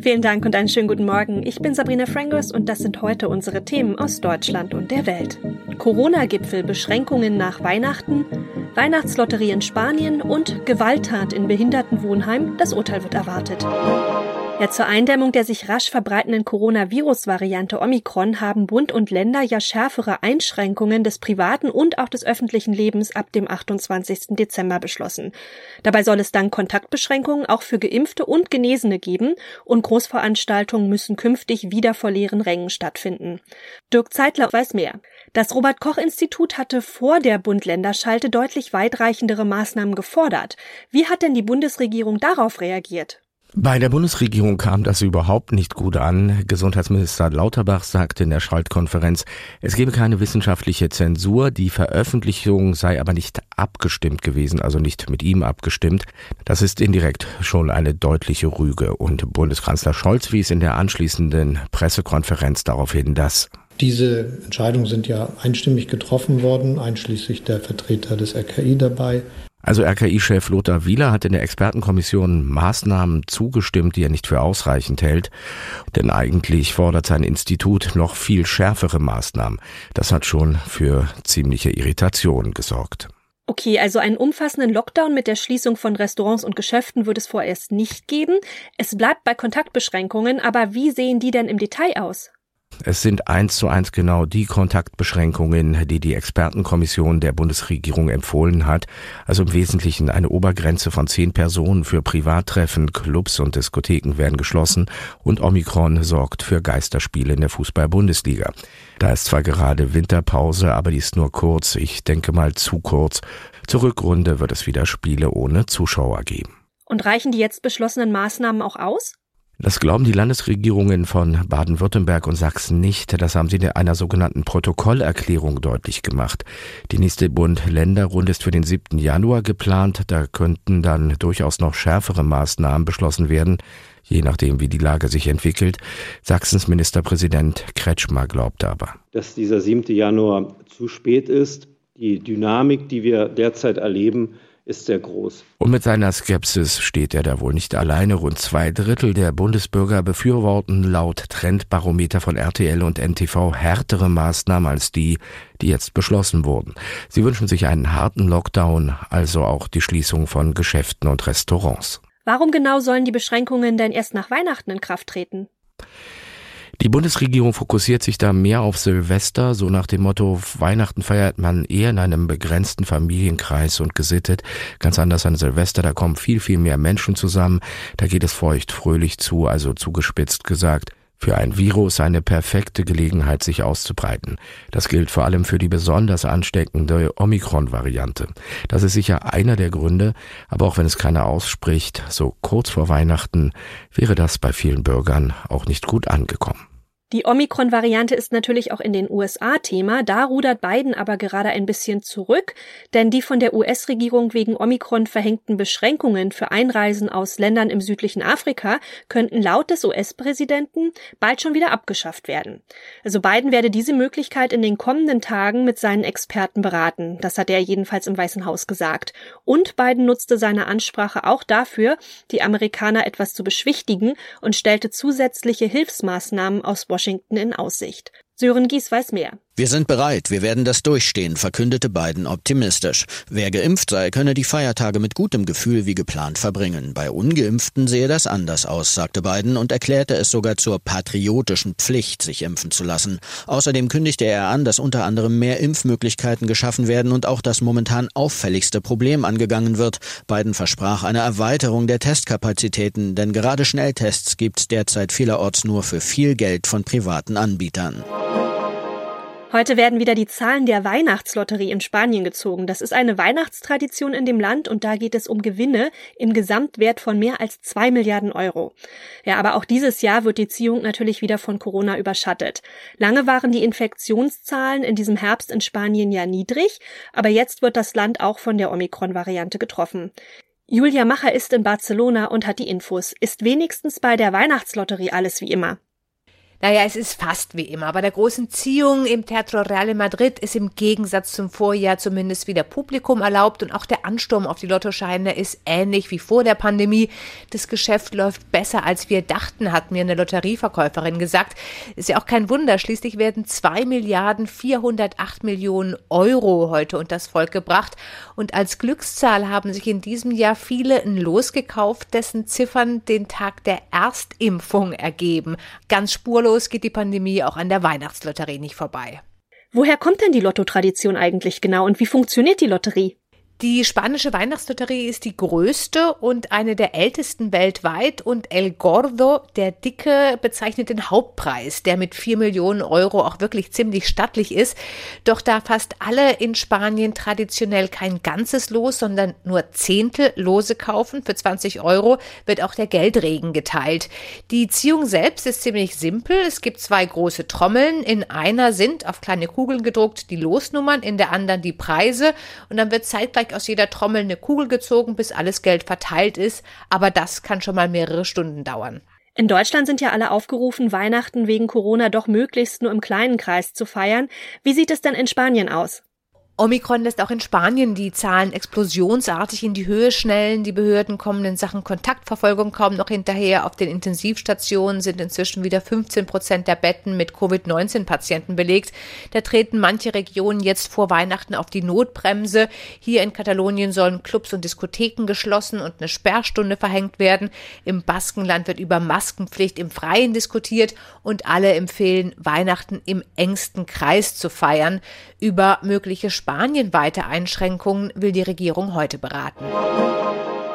Vielen Dank und einen schönen guten Morgen. Ich bin Sabrina Frangos und das sind heute unsere Themen aus Deutschland und der Welt. Corona-Gipfel, Beschränkungen nach Weihnachten, Weihnachtslotterie in Spanien und Gewalttat in Behindertenwohnheim. Das Urteil wird erwartet. Ja, zur Eindämmung der sich rasch verbreitenden Coronavirus-Variante Omikron haben Bund und Länder ja schärfere Einschränkungen des privaten und auch des öffentlichen Lebens ab dem 28. Dezember beschlossen. Dabei soll es dann Kontaktbeschränkungen auch für Geimpfte und Genesene geben und Großveranstaltungen müssen künftig wieder vor leeren Rängen stattfinden. Dirk Zeitler weiß mehr. Das Robert Koch Institut hatte vor der Bund-Länder-Schalte deutlich weitreichendere Maßnahmen gefordert. Wie hat denn die Bundesregierung darauf reagiert? Bei der Bundesregierung kam das überhaupt nicht gut an. Gesundheitsminister Lauterbach sagte in der Schaltkonferenz, es gebe keine wissenschaftliche Zensur, die Veröffentlichung sei aber nicht abgestimmt gewesen, also nicht mit ihm abgestimmt. Das ist indirekt schon eine deutliche Rüge und Bundeskanzler Scholz wies in der anschließenden Pressekonferenz darauf hin, dass diese Entscheidungen sind ja einstimmig getroffen worden, einschließlich der Vertreter des RKI dabei. Also RKI-Chef Lothar Wieler hat in der Expertenkommission Maßnahmen zugestimmt, die er nicht für ausreichend hält. Denn eigentlich fordert sein Institut noch viel schärfere Maßnahmen. Das hat schon für ziemliche Irritation gesorgt. Okay, also einen umfassenden Lockdown mit der Schließung von Restaurants und Geschäften wird es vorerst nicht geben. Es bleibt bei Kontaktbeschränkungen, aber wie sehen die denn im Detail aus? Es sind eins zu eins genau die Kontaktbeschränkungen, die die Expertenkommission der Bundesregierung empfohlen hat. Also im Wesentlichen eine Obergrenze von zehn Personen für Privattreffen, Clubs und Diskotheken werden geschlossen und Omikron sorgt für Geisterspiele in der Fußball-Bundesliga. Da ist zwar gerade Winterpause, aber die ist nur kurz. Ich denke mal zu kurz. Zur Rückrunde wird es wieder Spiele ohne Zuschauer geben. Und reichen die jetzt beschlossenen Maßnahmen auch aus? Das glauben die Landesregierungen von Baden-Württemberg und Sachsen nicht. Das haben sie in einer sogenannten Protokollerklärung deutlich gemacht. Die nächste Bund-Länder-Runde ist für den 7. Januar geplant. Da könnten dann durchaus noch schärfere Maßnahmen beschlossen werden, je nachdem, wie die Lage sich entwickelt. Sachsens Ministerpräsident Kretschmer glaubt aber. Dass dieser 7. Januar zu spät ist. Die Dynamik, die wir derzeit erleben, ist sehr groß. Und mit seiner Skepsis steht er da wohl nicht alleine. Rund zwei Drittel der Bundesbürger befürworten laut Trendbarometer von RTL und NTV härtere Maßnahmen als die, die jetzt beschlossen wurden. Sie wünschen sich einen harten Lockdown, also auch die Schließung von Geschäften und Restaurants. Warum genau sollen die Beschränkungen denn erst nach Weihnachten in Kraft treten? Die Bundesregierung fokussiert sich da mehr auf Silvester, so nach dem Motto, Weihnachten feiert man eher in einem begrenzten Familienkreis und gesittet. Ganz anders an Silvester, da kommen viel, viel mehr Menschen zusammen, da geht es feucht fröhlich zu, also zugespitzt gesagt. Für ein Virus eine perfekte Gelegenheit, sich auszubreiten. Das gilt vor allem für die besonders ansteckende Omikron-Variante. Das ist sicher einer der Gründe, aber auch wenn es keiner ausspricht, so kurz vor Weihnachten wäre das bei vielen Bürgern auch nicht gut angekommen. Die Omikron-Variante ist natürlich auch in den USA Thema. Da rudert Biden aber gerade ein bisschen zurück, denn die von der US-Regierung wegen Omikron verhängten Beschränkungen für Einreisen aus Ländern im südlichen Afrika könnten laut des US-Präsidenten bald schon wieder abgeschafft werden. Also Biden werde diese Möglichkeit in den kommenden Tagen mit seinen Experten beraten. Das hat er jedenfalls im Weißen Haus gesagt. Und Biden nutzte seine Ansprache auch dafür, die Amerikaner etwas zu beschwichtigen und stellte zusätzliche Hilfsmaßnahmen aus Washington Washington in Aussicht. Sören Gies weiß mehr. Wir sind bereit, wir werden das durchstehen, verkündete Biden optimistisch. Wer geimpft sei, könne die Feiertage mit gutem Gefühl wie geplant verbringen. Bei ungeimpften sehe das anders aus, sagte Biden und erklärte es sogar zur patriotischen Pflicht, sich impfen zu lassen. Außerdem kündigte er an, dass unter anderem mehr Impfmöglichkeiten geschaffen werden und auch das momentan auffälligste Problem angegangen wird. Biden versprach eine Erweiterung der Testkapazitäten, denn gerade Schnelltests gibt es derzeit vielerorts nur für viel Geld von privaten Anbietern. Heute werden wieder die Zahlen der Weihnachtslotterie in Spanien gezogen. Das ist eine Weihnachtstradition in dem Land und da geht es um Gewinne im Gesamtwert von mehr als zwei Milliarden Euro. Ja, aber auch dieses Jahr wird die Ziehung natürlich wieder von Corona überschattet. Lange waren die Infektionszahlen in diesem Herbst in Spanien ja niedrig, aber jetzt wird das Land auch von der Omikron-Variante getroffen. Julia Macher ist in Barcelona und hat die Infos. Ist wenigstens bei der Weihnachtslotterie alles wie immer? Naja, es ist fast wie immer. Bei der großen Ziehung im Teatro Real Madrid ist im Gegensatz zum Vorjahr zumindest wieder Publikum erlaubt und auch der Ansturm auf die Lottoscheine ist ähnlich wie vor der Pandemie. Das Geschäft läuft besser, als wir dachten, hat mir eine Lotterieverkäuferin gesagt. Ist ja auch kein Wunder. Schließlich werden zwei Milliarden 408 Millionen Euro heute unter das Volk gebracht. Und als Glückszahl haben sich in diesem Jahr viele ein Los gekauft, dessen Ziffern den Tag der Erstimpfung ergeben. Ganz spurlos Spurlos geht die Pandemie auch an der Weihnachtslotterie nicht vorbei. Woher kommt denn die Lottotradition eigentlich genau und wie funktioniert die Lotterie? Die spanische Weihnachtslotterie ist die größte und eine der ältesten weltweit und El Gordo, der Dicke, bezeichnet den Hauptpreis, der mit vier Millionen Euro auch wirklich ziemlich stattlich ist. Doch da fast alle in Spanien traditionell kein ganzes Los, sondern nur Zehntel Lose kaufen für 20 Euro, wird auch der Geldregen geteilt. Die Ziehung selbst ist ziemlich simpel. Es gibt zwei große Trommeln. In einer sind auf kleine Kugeln gedruckt die Losnummern, in der anderen die Preise und dann wird zeitgleich aus jeder Trommel eine Kugel gezogen, bis alles Geld verteilt ist, aber das kann schon mal mehrere Stunden dauern. In Deutschland sind ja alle aufgerufen, Weihnachten wegen Corona doch möglichst nur im kleinen Kreis zu feiern. Wie sieht es denn in Spanien aus? Omikron lässt auch in Spanien die Zahlen explosionsartig in die Höhe schnellen. Die Behörden kommen in Sachen Kontaktverfolgung kaum noch hinterher. Auf den Intensivstationen sind inzwischen wieder 15 Prozent der Betten mit Covid-19-Patienten belegt. Da treten manche Regionen jetzt vor Weihnachten auf die Notbremse. Hier in Katalonien sollen Clubs und Diskotheken geschlossen und eine Sperrstunde verhängt werden. Im Baskenland wird über Maskenpflicht im Freien diskutiert und alle empfehlen, Weihnachten im engsten Kreis zu feiern. Über mögliche spanienweite Einschränkungen will die Regierung heute beraten.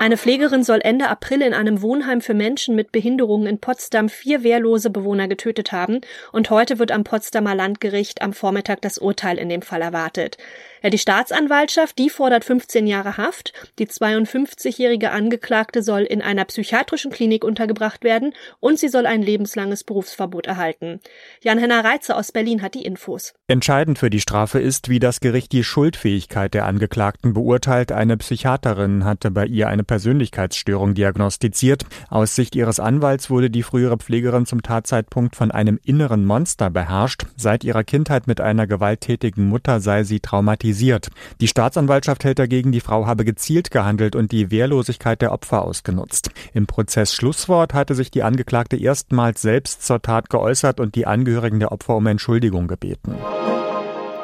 Eine Pflegerin soll Ende April in einem Wohnheim für Menschen mit Behinderungen in Potsdam vier wehrlose Bewohner getötet haben und heute wird am Potsdamer Landgericht am Vormittag das Urteil in dem Fall erwartet. Ja, die Staatsanwaltschaft, die fordert 15 Jahre Haft. Die 52-jährige Angeklagte soll in einer psychiatrischen Klinik untergebracht werden und sie soll ein lebenslanges Berufsverbot erhalten. Jan-Henner Reitze aus Berlin hat die Infos. Entscheidend für die Strafe ist, wie das Gericht die Schuldfähigkeit der Angeklagten beurteilt. Eine Psychiaterin hatte bei ihr eine Persönlichkeitsstörung diagnostiziert. Aus Sicht ihres Anwalts wurde die frühere Pflegerin zum Tatzeitpunkt von einem inneren Monster beherrscht. Seit ihrer Kindheit mit einer gewalttätigen Mutter sei sie traumatisiert kritisiert. Die Staatsanwaltschaft hält dagegen, die Frau habe gezielt gehandelt und die Wehrlosigkeit der Opfer ausgenutzt. Im Prozess Schlusswort hatte sich die Angeklagte erstmals selbst zur Tat geäußert und die Angehörigen der Opfer um Entschuldigung gebeten.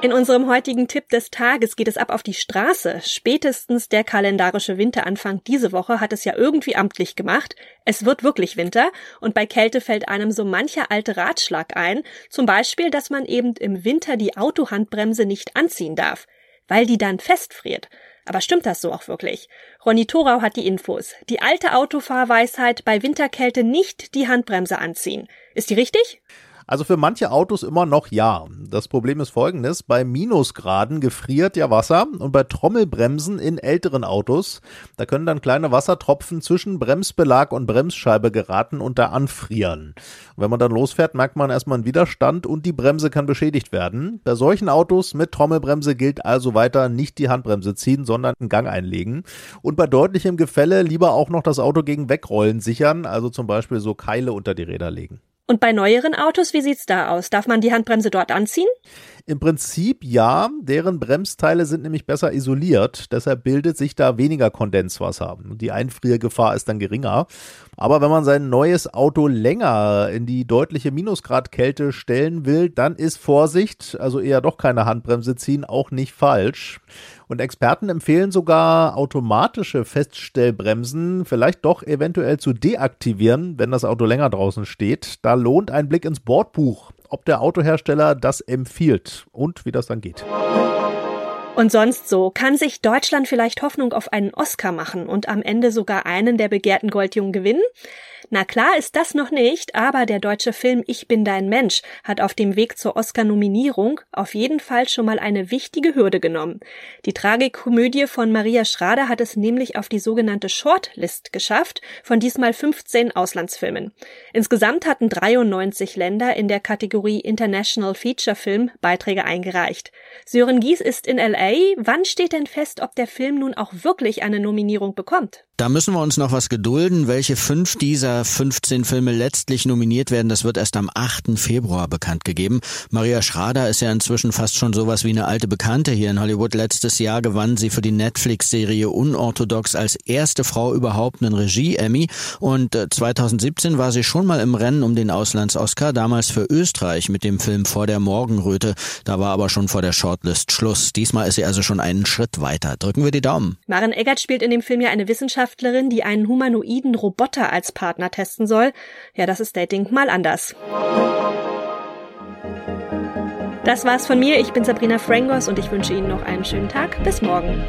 In unserem heutigen Tipp des Tages geht es ab auf die Straße. Spätestens der kalendarische Winteranfang diese Woche hat es ja irgendwie amtlich gemacht. Es wird wirklich Winter und bei Kälte fällt einem so mancher alte Ratschlag ein. Zum Beispiel, dass man eben im Winter die Autohandbremse nicht anziehen darf, weil die dann festfriert. Aber stimmt das so auch wirklich? Ronny Thorau hat die Infos. Die alte Autofahrweisheit bei Winterkälte nicht die Handbremse anziehen. Ist die richtig? Also für manche Autos immer noch ja. Das Problem ist folgendes. Bei Minusgraden gefriert ja Wasser und bei Trommelbremsen in älteren Autos, da können dann kleine Wassertropfen zwischen Bremsbelag und Bremsscheibe geraten und da anfrieren. Und wenn man dann losfährt, merkt man erstmal einen Widerstand und die Bremse kann beschädigt werden. Bei solchen Autos mit Trommelbremse gilt also weiter nicht die Handbremse ziehen, sondern einen Gang einlegen. Und bei deutlichem Gefälle lieber auch noch das Auto gegen Wegrollen sichern, also zum Beispiel so Keile unter die Räder legen. Und bei neueren Autos, wie sieht's da aus? Darf man die Handbremse dort anziehen? Im Prinzip ja, deren Bremsteile sind nämlich besser isoliert, deshalb bildet sich da weniger Kondenswasser. Die Einfriergefahr ist dann geringer. Aber wenn man sein neues Auto länger in die deutliche Minusgradkälte stellen will, dann ist Vorsicht, also eher doch keine Handbremse ziehen, auch nicht falsch. Und Experten empfehlen sogar automatische Feststellbremsen vielleicht doch eventuell zu deaktivieren, wenn das Auto länger draußen steht. Da lohnt ein Blick ins Bordbuch ob der Autohersteller das empfiehlt und wie das dann geht. Und sonst so, kann sich Deutschland vielleicht Hoffnung auf einen Oscar machen und am Ende sogar einen der begehrten Goldjungen gewinnen? Na klar ist das noch nicht, aber der deutsche Film Ich bin dein Mensch hat auf dem Weg zur Oscar-Nominierung auf jeden Fall schon mal eine wichtige Hürde genommen. Die Tragikomödie von Maria Schrader hat es nämlich auf die sogenannte Shortlist geschafft, von diesmal 15 Auslandsfilmen. Insgesamt hatten 93 Länder in der Kategorie International Feature Film Beiträge eingereicht. Sören Gies ist in LA. Wann steht denn fest, ob der Film nun auch wirklich eine Nominierung bekommt? Da müssen wir uns noch was gedulden. Welche fünf dieser 15 Filme letztlich nominiert werden, das wird erst am 8. Februar bekannt gegeben. Maria Schrader ist ja inzwischen fast schon sowas wie eine alte Bekannte hier in Hollywood. Letztes Jahr gewann sie für die Netflix-Serie Unorthodox als erste Frau überhaupt einen Regie-Emmy. Und 2017 äh, war sie schon mal im Rennen um den Auslands-Oscar, damals für Österreich mit dem Film Vor der Morgenröte. Da war aber schon vor der Shortlist Schluss. Diesmal ist sie also schon einen Schritt weiter. Drücken wir die Daumen. Maren Eggert spielt in dem Film ja eine Wissenschaftlerin, die einen humanoiden Roboter als Partner testen soll. Ja, das ist Dating mal anders. Das war's von mir. Ich bin Sabrina Frangos und ich wünsche Ihnen noch einen schönen Tag. Bis morgen.